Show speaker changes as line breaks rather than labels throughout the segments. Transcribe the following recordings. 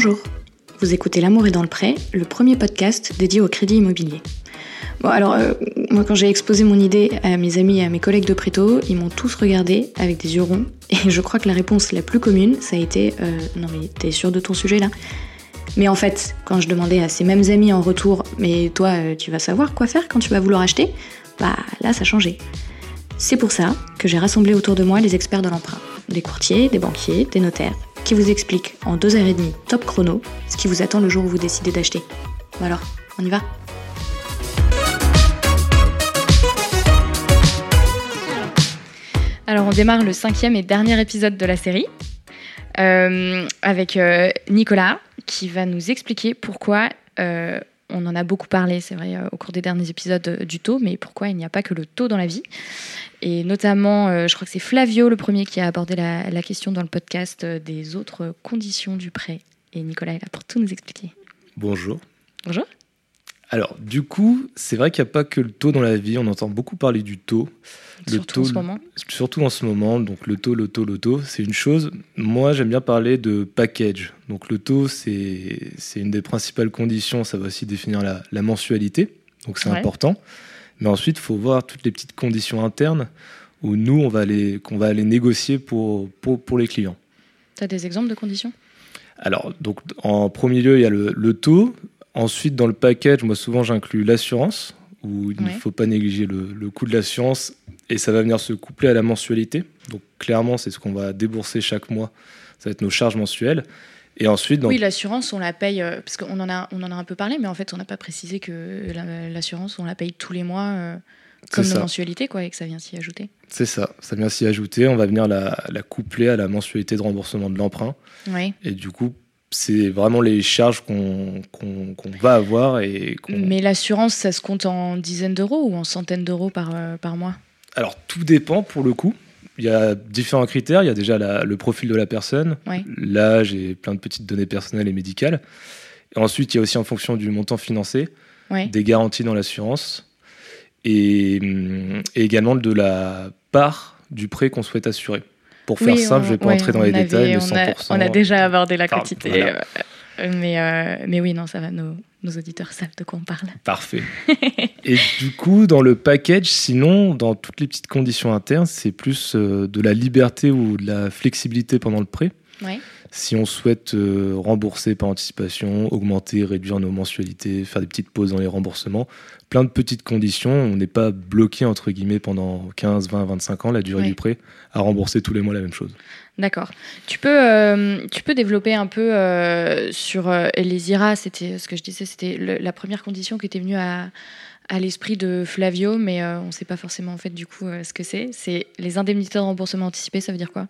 Bonjour, vous écoutez L'amour est dans le prêt, le premier podcast dédié au crédit immobilier. Bon alors, euh, moi quand j'ai exposé mon idée à mes amis et à mes collègues de Préto, ils m'ont tous regardé avec des yeux ronds, et je crois que la réponse la plus commune, ça a été euh, Non mais t'es sûr de ton sujet là? Mais en fait, quand je demandais à ces mêmes amis en retour, mais toi, euh, tu vas savoir quoi faire quand tu vas vouloir acheter? Bah là, ça changé. C'est pour ça que j'ai rassemblé autour de moi les experts de l'emprunt, des courtiers, des banquiers, des notaires, qui vous expliquent en deux heures et demie top chrono ce qui vous attend le jour où vous décidez d'acheter. Bon alors, on y va
Alors on démarre le cinquième et dernier épisode de la série euh, avec euh, Nicolas qui va nous expliquer pourquoi euh, on en a beaucoup parlé, c'est vrai, au cours des derniers épisodes du taux, mais pourquoi il n'y a pas que le taux dans la vie? Et notamment, je crois que c'est Flavio le premier qui a abordé la, la question dans le podcast des autres conditions du prêt. Et Nicolas est là pour tout nous expliquer.
Bonjour.
Bonjour.
Alors, du coup, c'est vrai qu'il n'y a pas que le taux dans la vie, on entend beaucoup parler du taux.
Le surtout
taux,
en ce moment.
Surtout en ce moment, donc le taux, le taux, le taux, c'est une chose. Moi, j'aime bien parler de package. Donc le taux, c'est une des principales conditions, ça va aussi définir la, la mensualité, donc c'est
Ouais.
important. Mais ensuite, il faut voir toutes les petites conditions internes où nous, on va aller, qu'on va aller négocier pour, pour, pour les clients.
Tu as des exemples de conditions?
Alors, donc, en premier lieu, il y a le, le taux. Ensuite, dans le package, moi, souvent, j'inclus l'assurance, où il ne faut pas négliger le, le coût de l'assurance, et ça va venir se coupler à la mensualité. Donc, clairement, c'est ce qu'on va débourser chaque mois. Ça va être nos charges mensuelles. Et ensuite, dans...
Oui, l'assurance, on la paye, euh, parce qu'on en a, on en a un peu parlé, mais en fait, on n'a pas précisé que la- l'assurance, on la paye tous les mois, euh, comme nos
ça.
mensualités, quoi, et que ça vient s'y ajouter.
c'est ça, ça vient s'y ajouter. On va venir la, la coupler à la mensualité de remboursement de l'emprunt.
Oui.
Et du coup, c'est vraiment les charges qu'on va avoir. Et
Mais l'assurance, ça se compte en dizaines d'euros ou en centaines d'euros par, euh, par mois?
Alors, tout dépend pour le coup. Il y a différents critères. Il y a déjà la- le profil de la personne,
Ouais.
l'âge et plein de petites données personnelles et médicales. Et ensuite, il y a aussi en fonction du montant financé,
Ouais.
des garanties dans l'assurance et, et également de la part du prêt qu'on souhaite assurer. Pour faire
Oui,
simple,
on-
je ne vais pas
ouais,
entrer dans les
avait-
détails,
on
100%.
a, on a déjà abordé la quantité.
voilà.
euh, mais, euh, mais oui, non, ça va, nos, nos auditeurs savent de quoi on parle.
Parfait. et du coup, dans le package, sinon, dans toutes les petites conditions internes, c'est plus euh, de la liberté ou de la flexibilité pendant le prêt.
Ouais.
Si on souhaite euh, rembourser par anticipation, augmenter, réduire nos mensualités, faire des petites pauses dans les remboursements, plein de petites conditions, on n'est pas bloqué entre guillemets pendant 15, 20, 25 ans, la durée
Ouais.
du prêt, à rembourser tous les mois la même chose.
D'accord. Tu peux, euh, tu peux développer un peu euh, sur les IRA. C'était ce que je disais, c'était la première condition qui était venue à, à l'esprit de Flavio, mais euh, on ne sait pas forcément en fait du coup euh, ce que c'est. C'est les indemnités de remboursement anticipé. Ça veut dire quoi?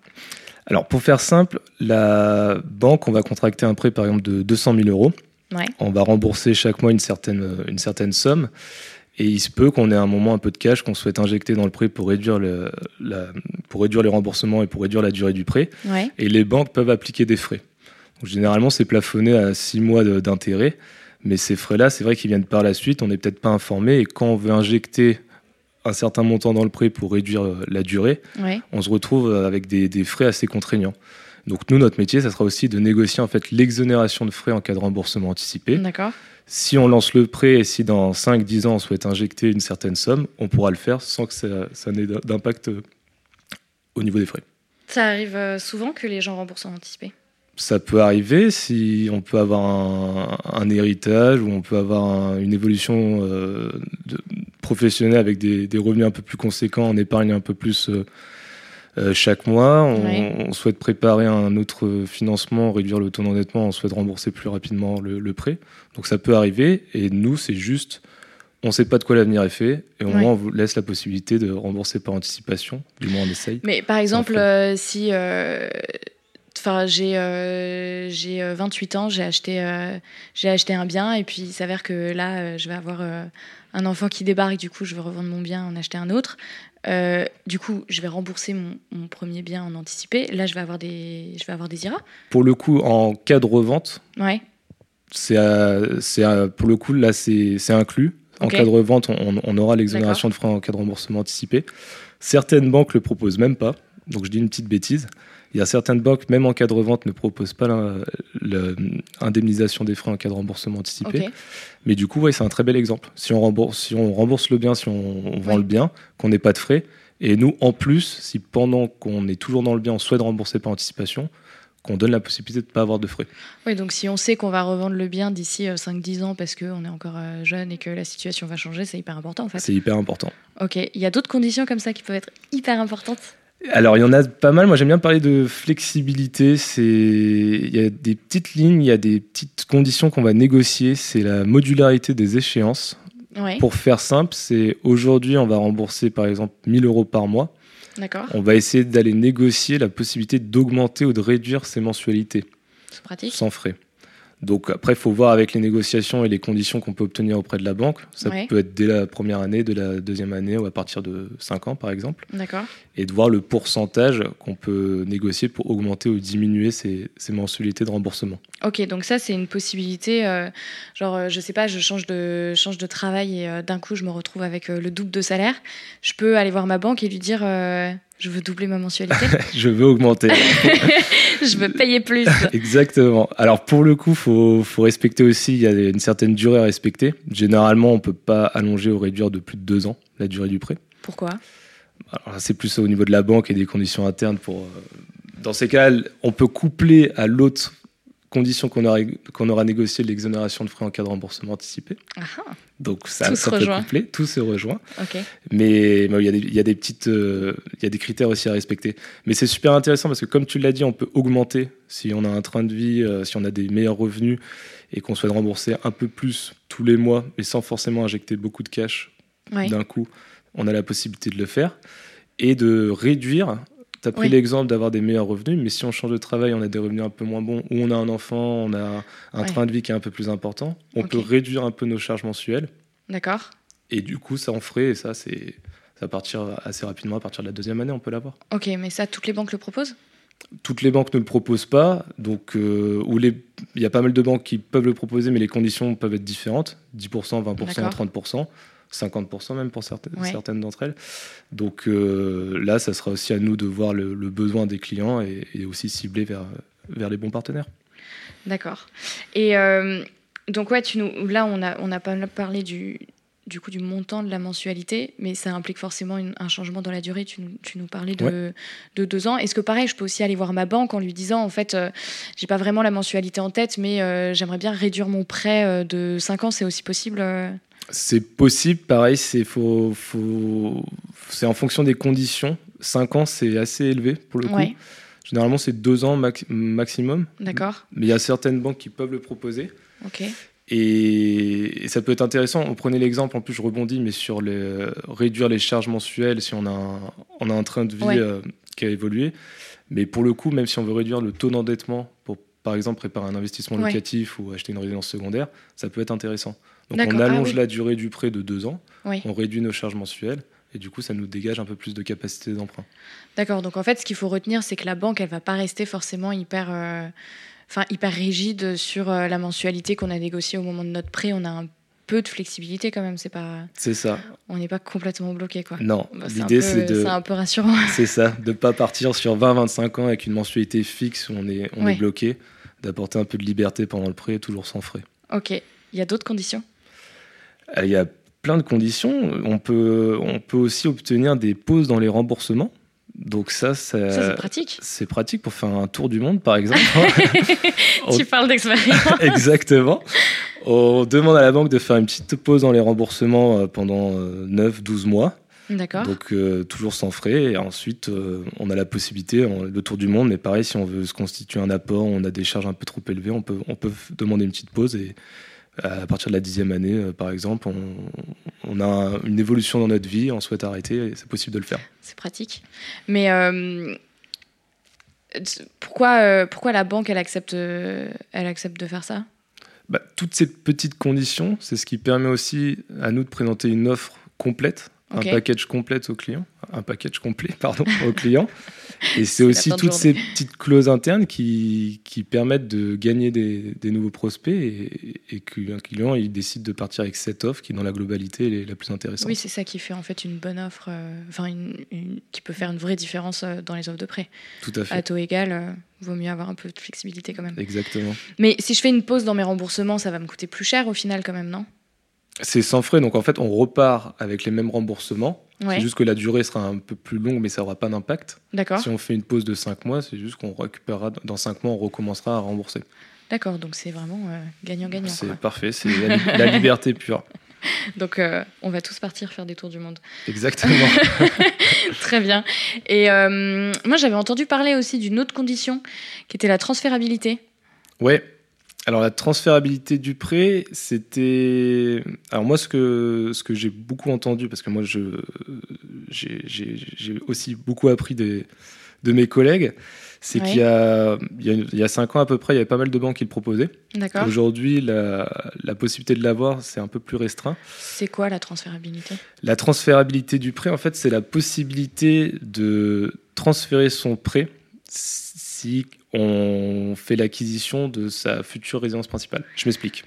Alors pour faire simple, la banque, on va contracter un prêt par exemple de 200 000 euros.
Ouais.
On va rembourser chaque mois une certaine, une certaine somme. Et il se peut qu'on ait un moment un peu de cash qu'on souhaite injecter dans le prêt pour réduire, le, la- pour réduire les remboursements et pour réduire la durée du prêt.
Ouais.
Et les banques peuvent appliquer des frais. Donc, généralement, c'est plafonné à 6 mois d'intérêt. Mais ces frais-là, c'est vrai qu'ils viennent par la suite. On n'est peut-être pas informé. Et quand on veut injecter un certain montant dans le prêt pour réduire euh, la durée,
Ouais.
on se retrouve avec des, des frais assez contraignants. Donc nous, notre métier, ça sera aussi de négocier en fait l'exonération de frais en cas de remboursement anticipé.
D'accord.
Si on lance le prêt et si dans 5-10 ans on souhaite injecter une certaine somme, on pourra le faire sans que ça, ça n'ait d'impact euh, au niveau des frais.
Ça arrive euh, souvent que les gens remboursent en anticipé?
Ça peut arriver si on peut avoir un, un héritage ou on peut avoir un- une évolution euh, de- professionnelle avec des, des revenus un peu plus conséquents, on épargne un peu plus euh, euh, chaque mois. On, souhaite préparer un autre financement, réduire le taux d'endettement, on souhaite rembourser plus rapidement le, le prêt. Donc ça peut arriver et nous, c'est juste, on ne sait pas de quoi l'avenir est fait et au
Ouais.
moins on vous laisse la possibilité de rembourser par anticipation, du moins on essaye.
Mais par exemple, euh, si. euh, Enfin, j'ai euh, j'ai euh, 28 ans, j'ai acheté, euh, j'ai acheté un bien et puis il s'avère que là, euh, je vais avoir un enfant qui débarque, du coup, je veux revendre mon bien, en acheter un autre. Du coup, je vais rembourser mon, mon premier bien en anticipé. Là, je vais avoir des, je vais avoir des IRA.
Pour le coup, en cas de revente,
Ouais,
c'est pour le coup là c'est inclus. En cas de revente, on, on aura l'exonération de frais en cas de remboursement anticipé. Certaines banques le proposent même pas. Donc je dis une petite bêtise. Il y a certaines banques, même en cas de revente, ne proposent pas l'indemnisation des frais en cas de remboursement anticipé. Mais du coup, ouais, c'est un très bel exemple. Si on rembourse, si on rembourse le bien, si on, on vend
Ouais.
le bien, qu'on n'ait pas de frais, et nous, en plus, si pendant qu'on est toujours dans le bien, on souhaite rembourser par anticipation, qu'on donne la possibilité de ne pas avoir de frais.
Oui, donc si on sait qu'on va revendre le bien d'ici euh, 5-10 ans parce qu'on est encore euh, jeune et que la situation va changer, c'est hyper important en fait.
C'est hyper important.
Ok, il y a d'autres conditions comme ça qui peuvent être hyper importantes?
Alors, il y en a pas mal. Moi, j'aime bien parler de flexibilité. C'est, il y a des petites lignes, il y a des petites conditions qu'on va négocier. C'est la modularité des échéances.
Ouais,
Pour faire simple, c'est aujourd'hui, on va rembourser par exemple 1000 euros par mois.
d'accord,
On va essayer d'aller négocier la possibilité d'augmenter ou de réduire ces mensualités
c'est pratique.
sans frais. Donc après, il faut voir avec les négociations et les conditions qu'on peut obtenir auprès de la banque. Ça
Ouais.
peut être dès la première année, de la deuxième année ou à partir de 5 ans par exemple.
D'accord,
Et de voir le pourcentage qu'on peut négocier pour augmenter ou diminuer ces, ces mensualités de remboursement.
ok, donc ça c'est une possibilité. euh, genre, euh, je sais pas, je change de, change de travail et euh, d'un coup je me retrouve avec euh, le double de salaire. Je peux aller voir ma banque et lui dire je veux doubler ma mensualité,
Je veux augmenter.
je veux payer plus.
Exactement. Alors pour le coup, faut, faut respecter aussi, il y a une certaine durée à respecter. Généralement, on peut pas allonger ou réduire de plus de deux ans la durée du prêt.
Pourquoi?
Alors c'est plus au niveau de la banque et des conditions internes. Pour, euh, dans ces cas, on peut coupler à l'autre condition qu'on aura, qu'on aura négocié l'exonération de frais en cas de remboursement anticipé.
Ah, ah,
Donc ça,
Tout
ça peut coupler, tout se rejoint. Mais il y, a des- il y a des petites, euh, il y a des critères aussi à respecter. Mais c'est super intéressant parce que comme tu l'as dit, on peut augmenter si on a un train de vie, euh, si on a des meilleurs revenus et qu'on souhaite rembourser un peu plus tous les mois, mais sans forcément injecter beaucoup de cash
ouais.
d'un coup, on a la possibilité de le faire et de réduire. Tu as pris
Oui.
l'exemple d'avoir des meilleurs revenus, mais si on change de travail, on a des revenus un peu moins bons, ou on a un enfant, on a un
Ouais.
train de vie qui est un peu plus important, on peut réduire un peu nos charges mensuelles.
D'accord.
Et du coup, ça en ferait, et ça, c'est ça va partir assez rapidement. À partir de la deuxième année, on peut l'avoir.
Ok, mais ça, toutes les banques le proposent?
Toutes les banques ne le proposent pas, donc euh, les, il y a pas mal de banques qui peuvent le proposer, mais les conditions peuvent être différentes 10%, 20%,
D'accord.
30%, 50% même pour certaines,
Ouais.
certaines d'entre elles. Donc euh, là, ça sera aussi à nous de voir le, le besoin des clients et, et aussi cibler vers, vers les bons partenaires.
D'accord. Et euh, donc, ouais, tu nous, là, on a, on a parlé du, du coup du montant de la mensualité, mais ça implique forcément une- un changement dans la durée. Tu nous, tu nous parlais de, de deux ans. Est-ce que pareil, je peux aussi aller voir ma banque en lui disant, en fait, euh, j'ai pas vraiment la mensualité en tête, mais euh, j'aimerais bien réduire mon prêt euh, de 5 ans, c'est aussi possible
C'est possible, pareil, c'est faut, faut, c'est en fonction des conditions. 5 ans, c'est assez élevé pour le coup.
Ouais,
Généralement, c'est 2 ans max- maximum.
d'accord.
Mais il y a certaines banques qui peuvent le proposer.
Ok.
Et, et ça peut être intéressant. On prenait l'exemple, en plus je rebondis, mais sur réduire les charges mensuelles si on a un, on a un train de vie
Ouais.
euh, qui a évolué. Mais pour le coup, même si on veut réduire le taux d'endettement pour, par exemple, préparer un investissement
Ouais.
locatif ou acheter une résidence secondaire, ça peut être intéressant. Donc on.
Ah
allonge
oui.
la durée du prêt de 2 ans,
Oui.
on réduit nos charges mensuelles, et du coup, ça nous dégage un peu plus de capacité d'emprunt.
D'accord. Donc en fait, ce qu'il faut retenir, c'est que la banque, elle va pas rester forcément hyper, euh, enfin hyper rigide sur euh, la mensualité qu'on a négociée au moment de notre prêt. On a un peu de flexibilité quand même. C'est pas,
C'est ça.
on n'est pas complètement bloqué quoi.
Non,
Bah,
l'idée c'est de.
c'est un peu rassurant.
C'est ça, de ne pas partir sur 20-25 ans avec une mensualité fixe où on est, on
Ouais.
est bloqué, d'apporter un peu de liberté pendant le prêt, toujours sans frais.
ok. Il y a d'autres conditions?
Euh, Il y a plein de conditions. On peut, on peut aussi obtenir des pauses dans les remboursements. Donc ça, ça,
Ça c'est pratique.
c'est pratique pour faire un tour du monde, par exemple.
Tu parles d'expérience.
Exactement. On demande à la banque de faire une petite pause dans les remboursements euh, pendant 9-12 mois.
D'accord.
Donc euh, toujours sans frais. Et ensuite, euh, on a la possibilité, on- le tour du monde, mais pareil, si on veut se constituer un apport, on a des charges un peu trop élevées, on peut, on peut demander une petite pause. Et à partir de la dixième année, euh, par exemple, on, on a un- une évolution dans notre vie, on souhaite arrêter, et c'est possible de le faire.
C'est pratique. Mais euh, pourquoi, euh, pourquoi la banque, elle accepte, euh, elle accepte de faire ça?
Bah, toutes ces petites conditions, c'est ce qui permet aussi à nous de présenter une offre complète, Un package complet au client, un package complet, pardon, au client. Et c'est aussi toutes ces petites clauses internes qui, qui permettent de gagner des, des nouveaux prospects et, et qu'un client il décide de partir avec cette offre qui, dans la globalité, est la plus intéressante.
Oui, c'est ça qui fait en fait une bonne offre, euh, une, qui peut faire une vraie différence euh, dans les offres de prêt.
Tout à fait.
À taux égal, euh, vaut mieux avoir un peu de flexibilité quand même.
Exactement.
Mais si je fais une pause dans mes remboursements, ça va me coûter plus cher au final quand même, non?
C'est sans frais, donc en fait on repart avec les mêmes remboursements.
Ouais.
C'est juste que la durée sera un peu plus longue, mais ça n'aura pas d'impact.
D'accord.
Si on fait une pause de 5 mois, c'est juste qu'on récupérera dans 5 mois, on recommencera à rembourser.
D'accord, donc c'est vraiment euh, gagnant-gagnant.
C'est parfait, c'est la, li- la liberté pure.
Donc euh, on va tous partir faire des tours du monde.
Exactement.
Très bien. Et euh, moi j'avais entendu parler aussi d'une autre condition qui était la transférabilité.
Ouais. Alors la transférabilité du prêt, c'était. Alors moi, ce que ce que j'ai beaucoup entendu, parce que moi, je j'ai- j'ai j'ai aussi beaucoup appris des, de mes collègues, c'est
Ouais.
qu'il y a il y a il y a cinq ans à peu près, il y avait pas mal de banques qui le proposaient.
D'accord.
Aujourd'hui, la, la possibilité de l'avoir, c'est un peu plus restreint.
C'est quoi la transférabilité?
La transférabilité du prêt, en fait, c'est la possibilité de transférer son prêt si on fait l'acquisition de sa future résidence principale. Je m'explique.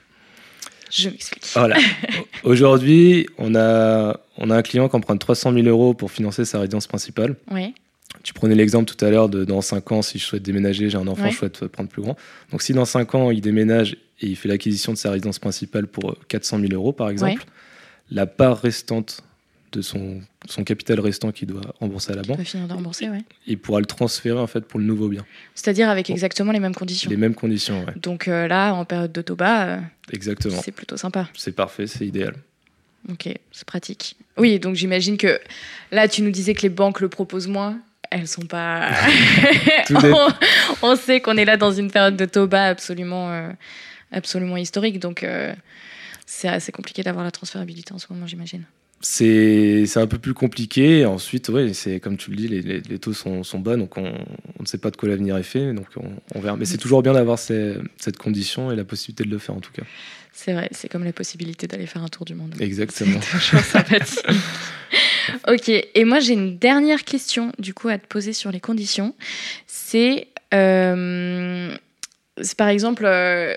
Je m'explique.
Voilà. Aujourd'hui, on a, on a un client qui emprunte 300 000 euros pour financer sa résidence principale.
Oui.
Tu prenais l'exemple tout à l'heure de dans 5 ans, si je souhaite déménager, j'ai un enfant,
Ouais.
je souhaite prendre plus grand. Donc si dans 5 ans, il déménage et il fait l'acquisition de sa résidence principale pour euh, 400 000 euros, par exemple, la part restante de son, son capital restant qu'il doit rembourser à la banque,
peut finir de rembourser, ouais.
il pourra le transférer en fait pour le nouveau bien.
C'est-à-dire avec exactement les mêmes conditions.
Les mêmes conditions, ouais.
Donc euh, là, en période de taux bas, euh,
Exactement.
c'est plutôt sympa.
C'est parfait, c'est idéal.
Ok, c'est pratique. Oui, donc j'imagine que là, tu nous disais que les banques le proposent moins. Elles sont pas. On sait qu'on est là dans une période de taux bas absolument, euh, absolument historique. Donc euh, c'est assez compliqué d'avoir la transférabilité en ce moment, j'imagine.
C'est c'est un peu plus compliqué. Ensuite, ouais, c'est comme tu le dis, les, les- les taux sont, sont bas, donc on, on ne sait pas de quoi l'avenir est fait. Donc on, on verra. Mais c'est toujours bien d'avoir cette condition et la possibilité de le faire en tout cas.
C'est vrai, c'est comme la possibilité d'aller faire un tour du monde.
Exactement.
Toujours sympathique. ok, et moi j'ai une dernière question du coup à te poser sur les conditions. C'est, euh, par exemple euh,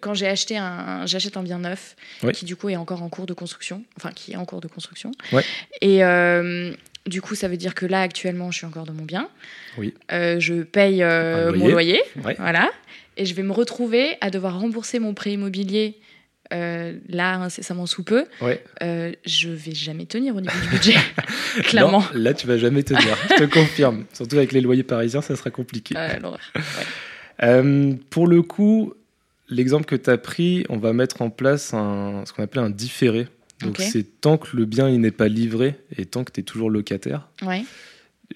quand j'ai acheté un, j'achète un bien neuf
Oui.
qui du coup est encore en cours de construction, enfin qui est en cours de construction.
Ouais.
Et euh, du coup ça veut dire que là actuellement je suis encore dans mon bien.
Oui.
Euh, je paye euh, mon loyer,
Ouais.
voilà, et je vais me retrouver à devoir rembourser mon prêt immobilier. là, incessamment sous peu,
Ouais.
je vais jamais tenir au niveau du budget, clairement.
Non, là, tu vas jamais tenir. je te confirme. Surtout avec les loyers parisiens, ça sera compliqué.
Euh. Ouais.
Euh, pour le coup, l'exemple que tu as pris, on va mettre en place un, ce qu'on appelle un différé. Donc c'est tant que le bien il n'est pas livré et tant que tu es toujours locataire,
Ouais.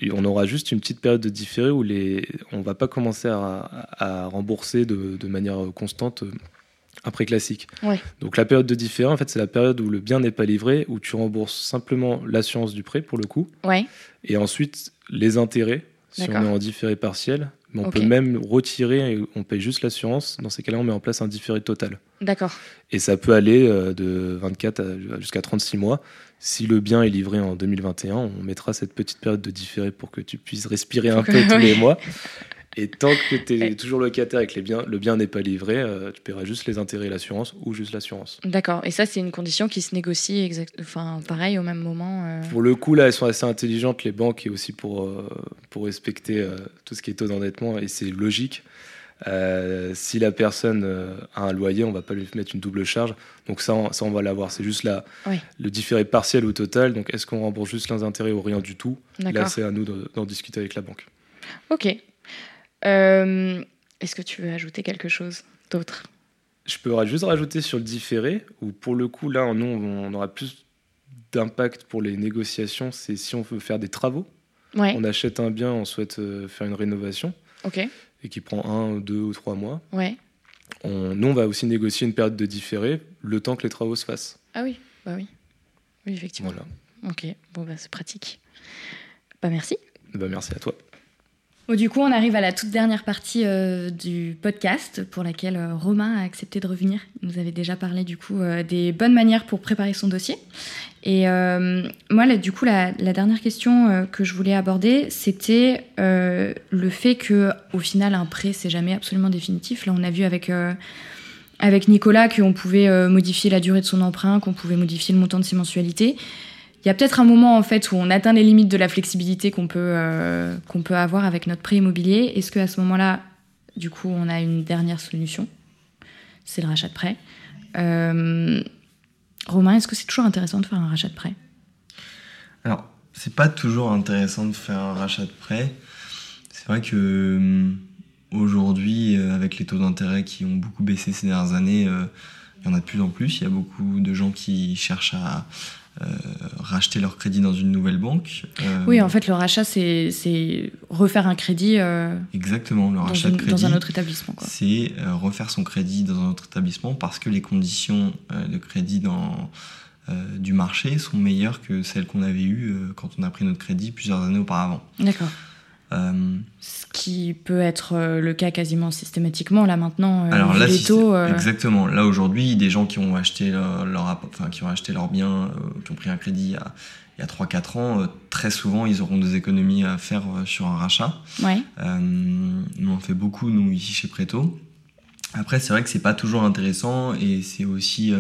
Et on aura juste une petite période de différé où les, on va pas commencer à, à rembourser de, de manière constante euh, un prêt classique.
Ouais.
Donc la période de différé, en fait, c'est la période où le bien n'est pas livré, où tu rembourses simplement l'assurance du prêt pour le coup,
Ouais.
et ensuite les intérêts si on est en différé partiel. Mais on peut même retirer et on paye juste l'assurance. Dans ces cas-là, on met en place un différé total.
D'accord.
Et ça peut aller euh, de 24 à- jusqu'à 36 mois. Si le bien est livré en 2021, on mettra cette petite période de différé pour que tu puisses respirer un peu tous les mois. Et tant que tu es toujours locataire et que les biens, le bien n'est pas livré, euh, tu paieras juste les intérêts et l'assurance ou juste l'assurance.
D'accord. Et ça, c'est une condition qui se négocie exact... enfin, pareil au même moment. euh.
Pour le coup, là, elles sont assez intelligentes, les banques, et aussi pour, euh, pour respecter tout ce qui est taux d'endettement, et c'est logique. Si la personne a un loyer, on va pas lui mettre une double charge. Donc ça, on, ça, on va l'avoir. C'est juste la,
Oui.
le différé partiel ou total. Donc est-ce qu'on rembourse juste les intérêts ou rien du tout? Là, c'est à nous de- d'en discuter avec la banque.
Ok. Euh, Est-ce que tu veux ajouter quelque chose d'autre?
Je peux juste rajouter sur le différé, où pour le coup, là, nous, on aura plus d'impact pour les négociations. C'est si on veut faire des travaux.
Ouais.
On achète un bien, on souhaite euh, faire une rénovation. Et qui prend un, deux ou trois mois.
Ouais.
On, nous, on va aussi négocier une période de différé le temps que les travaux se fassent.
Ah oui. Bah oui. Oui, effectivement.
Voilà.
Ok. Bon, bah c'est pratique. Bah merci.
Bah, merci à toi.
Du coup, on arrive à la toute dernière partie euh, du podcast pour laquelle euh, Romain a accepté de revenir. Il nous avait déjà parlé du coup euh, des bonnes manières pour préparer son dossier. Et moi, du coup, la, dernière question que je voulais aborder, c'était le fait que, au final, un prêt, c'est jamais absolument définitif. Là, on a vu avec avec Nicolas qu'on pouvait modifier la durée de son emprunt, qu'on pouvait modifier le montant de ses mensualités il y a peut-être un moment en fait où on atteint les limites de la flexibilité qu'on peut, euh, qu'on peut avoir avec notre prêt immobilier. Est-ce qu'à ce, moment-là, du coup, on a une dernière solution? C'est le rachat de prêt. Euh, Romain, est-ce que c'est toujours intéressant de faire un rachat de prêt?
Alors, c'est pas toujours intéressant de faire un rachat de prêt. C'est vrai que euh, aujourd'hui, avec les taux d'intérêt qui ont beaucoup baissé ces dernières années, il y en a de plus en plus. Il y a beaucoup de gens qui cherchent à, euh, racheter leur crédit dans une nouvelle banque.
Euh, oui, en fait, le rachat, c'est refaire un crédit. Euh,
Exactement, le rachat de crédit.
Dans un autre établissement.
C'est refaire son crédit dans un autre établissement parce que les conditions de crédit dans, du marché sont meilleures que celles qu'on avait eues quand on a pris notre crédit plusieurs années auparavant.
D'accord. Ce qui peut être le cas quasiment systématiquement là maintenant.
Alors là, exactement. Là aujourd'hui, des gens qui ont acheté leur, enfin, qui ont acheté leur bien, qui ont pris un crédit il y a 3-4 ans, très souvent ils auront des économies à faire sur un rachat.
Ouais.
nous on fait beaucoup nous ici chez Preto. Après c'est vrai que c'est pas toujours intéressant et c'est aussi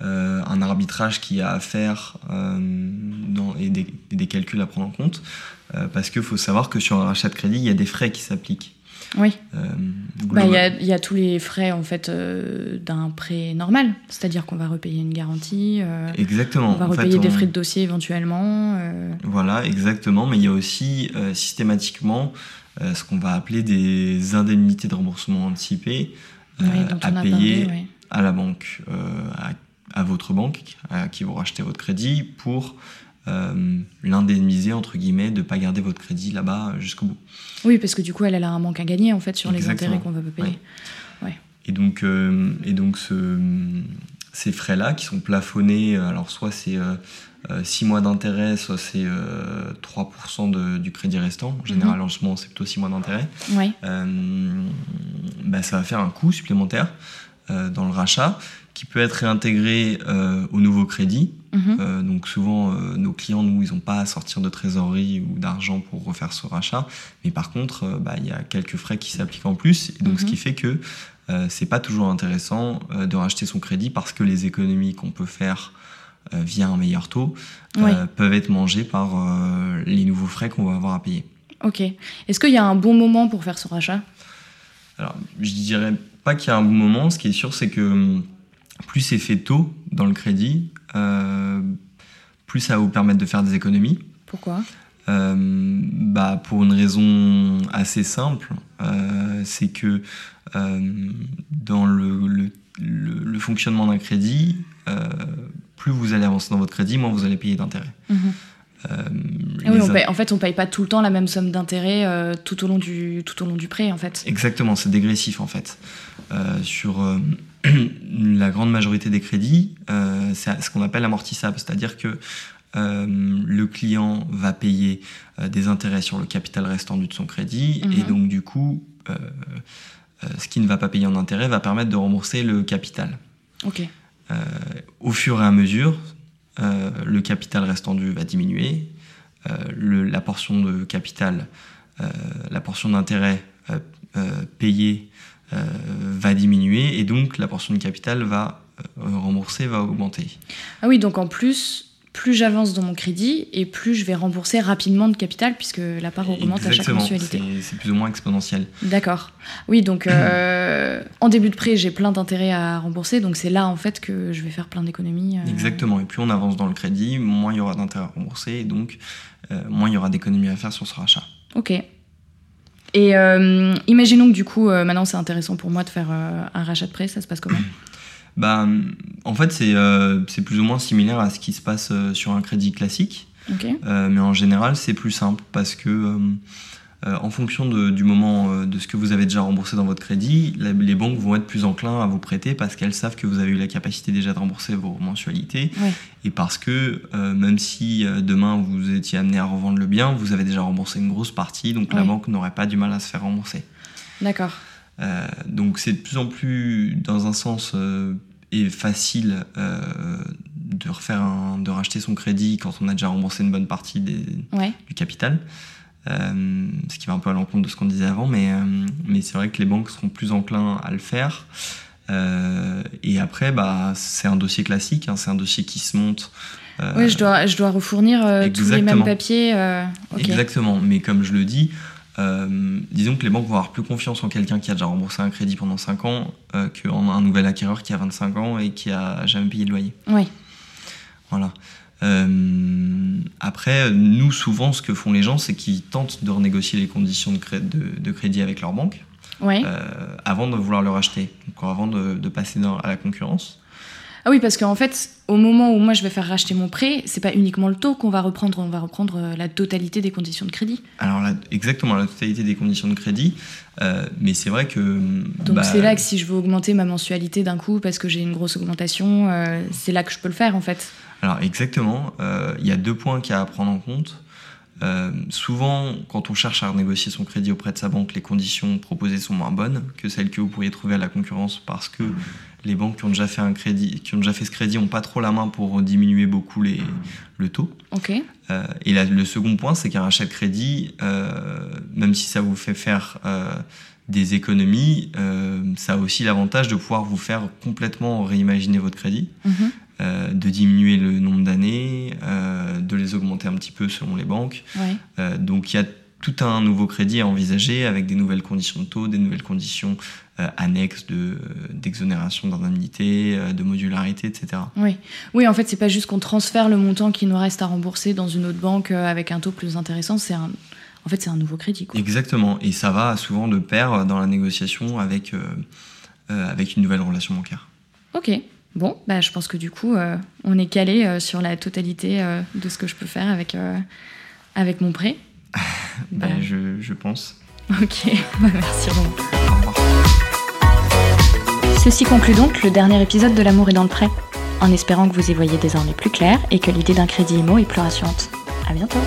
un arbitrage qui a à faire dans, et des, des, calculs à prendre en compte. Euh, parce qu'il faut savoir que sur un rachat de crédit, il y a des frais qui s'appliquent.
Oui. Euh, bah, il y, a tous les frais en fait euh, d'un prêt normal, c'est-à-dire qu'on va repayer une garantie.
exactement.
On va repayer des frais de dossier éventuellement.
Voilà, exactement. Mais il y a aussi systématiquement ce qu'on va appeler des indemnités de remboursement anticipé à payer à la banque, à, à, votre banque, à qui vous rachetez votre crédit pour euh, l'indemniser entre guillemets de pas garder votre crédit là-bas jusqu'au bout.
Oui, parce que du coup, elle, a un manque à gagner en fait sur les intérêts qu'on va payer.
Ouais. Et donc, euh, et donc ce, ces frais-là qui sont plafonnés, alors soit c'est 6 euh, mois d'intérêt, soit c'est 3% du crédit restant. En général, en ce moment, c'est plutôt 6 mois d'intérêt.
Ouais.
bah, ça va faire un coût supplémentaire dans le rachat qui peut être réintégré au nouveau crédit Mhm. Euh, donc souvent, euh, nos clients, nous, ils n'ont pas à sortir de trésorerie ou d'argent pour refaire ce rachat. Mais par contre, euh, bah, il y a quelques frais qui s'appliquent en plus. Et donc, ce mhm. qui fait que c'est pas toujours intéressant de racheter son crédit parce que les économies qu'on peut faire via un meilleur taux peuvent être mangées par les nouveaux frais qu'on va avoir à payer.
Ok. Est-ce qu'il y a un bon moment pour faire ce rachat?
Alors, je dirais pas qu'il y a un bon moment. Ce qui est sûr, c'est que hum, plus c'est fait tôt dans le crédit, euh, plus ça va vous permettre de faire des économies.
Pourquoi?
Euh, bah, Pour une raison assez simple, euh, c'est que dans le, le, fonctionnement d'un crédit, plus vous allez avancer dans votre crédit, moins vous allez payer d'intérêt.
Mhm. Ah oui, en fait, on paye pas tout le temps la même somme d'intérêt tout, au long du, tout au long du prêt, en fait.
Exactement, c'est dégressif, en fait. sur la grande majorité des crédits, euh, c'est ce qu'on appelle amortissable, c'est-à-dire que euh, le client va payer euh, des intérêts sur le capital restant de son crédit, et mhm. donc du coup, ce qui ne va pas payer en intérêt va permettre de rembourser le capital. au fur et à mesure, le capital restant dû va diminuer, la portion de capital, la portion d'intérêt payée va diminuer et donc la portion de capital va euh, rembourser va augmenter.
Ah oui, donc en plus, plus j'avance dans mon crédit et plus je vais rembourser rapidement de capital puisque la part augmente à chaque mensualité.
C'est plus ou moins exponentiel.
D'accord. Oui, donc euh, en début de prêt, j'ai plein d'intérêts à rembourser, donc c'est là en fait que je vais faire plein d'économies.
Exactement. Et plus on avance dans le crédit, moins il y aura d'intérêts à rembourser et donc moins il y aura d'économies à faire sur ce rachat.
Ok. Et euh, imaginons que du coup, euh, maintenant c'est intéressant pour moi de faire euh, un rachat de prêt, ça se passe comment?
Bah, En fait, c'est c'est plus ou moins similaire à ce qui se passe sur un crédit classique. mais en général, c'est plus simple parce que euh, en fonction de, du moment euh, de ce que vous avez déjà remboursé dans votre crédit, la- les banques vont être plus enclins à vous prêter parce qu'elles savent que vous avez eu la capacité déjà de rembourser vos mensualités et parce que euh, même si demain vous étiez amené à revendre le bien, vous avez déjà remboursé une grosse partie, donc la banque n'aurait pas du mal à se faire rembourser.
D'accord.
Donc c'est de plus en plus, dans un sens, et facile de refaire un- de racheter son crédit quand on a déjà remboursé une bonne partie des,
Ouais.
du capital. Euh, ce qui va un peu à l'encontre de ce qu'on disait avant, mais, euh, mais c'est vrai que les banques seront plus enclins à le faire. Euh, et après, bah, c'est un dossier classique, hein, c'est un dossier qui se monte.
Oui, je dois, je dois refournir tous les mêmes papiers.
Exactement, mais comme je le dis, disons que les banques vont avoir plus confiance en quelqu'un qui a déjà remboursé un crédit pendant 5 ans qu'en un nouvel acquéreur qui a 25 ans et qui a jamais payé de loyer.
Oui.
Voilà. Euh, après, nous, souvent, ce que font les gens, c'est qu'ils tentent de renégocier les conditions de, cré- de- de crédit avec leur banque
Ouais.
euh, avant de vouloir le racheter, donc avant de, de passer dans- à la concurrence.
Ah oui, parce qu'en fait, au moment où moi je vais faire racheter mon prêt, c'est pas uniquement le taux qu'on va reprendre, on va reprendre euh, la totalité des conditions de crédit.
Alors, là, exactement la totalité des conditions de crédit, euh, mais c'est vrai que.
Donc
bah,
c'est là que si je veux augmenter ma mensualité d'un coup parce que j'ai une grosse augmentation, euh, c'est là que je peux le faire en fait.
Alors exactement, euh, il y a deux points qu'il y a à prendre en compte. Euh, souvent, quand on cherche à renégocier son crédit auprès de sa banque, les conditions proposées sont moins bonnes que celles que vous pourriez trouver à la concurrence parce que les banques qui ont déjà fait un crédit, qui ont déjà fait ce crédit, n'ont pas trop la main pour diminuer beaucoup les, le taux.
Ok.
Euh, et le second point, c'est qu'un rachat de crédit, euh, même si ça vous fait faire des économies, ça a aussi l'avantage de pouvoir vous faire complètement réimaginer votre crédit
Mhm.
Euh, de diminuer le nombre d'années, euh, de les augmenter un petit peu selon les banques.
Ouais.
Euh, donc il y a tout un nouveau crédit à envisager avec des nouvelles conditions de taux, des nouvelles conditions annexes de, d'exonération d'indemnité, de modularité, etc.
Oui. oui, en fait, c'est pas juste qu'on transfère le montant qui nous reste à rembourser dans une autre banque avec un taux plus intéressant, c'est un... En fait, c'est un nouveau crédit. Quoi.
Exactement. Et ça va souvent de pair dans la négociation avec, euh, euh, avec une nouvelle relation bancaire.
Ok. Bon, bah, je pense que du coup, euh, on est calé euh, sur la totalité euh, de ce que je peux faire avec, euh, avec mon prêt. Bah.
je, je pense.
Ok, bah, merci
revoir.
Ceci conclut donc le dernier épisode de L'amour est dans le prêt, en espérant que vous y voyez désormais plus clair et que l'idée d'un crédit IMO est plus rassurante. À bientôt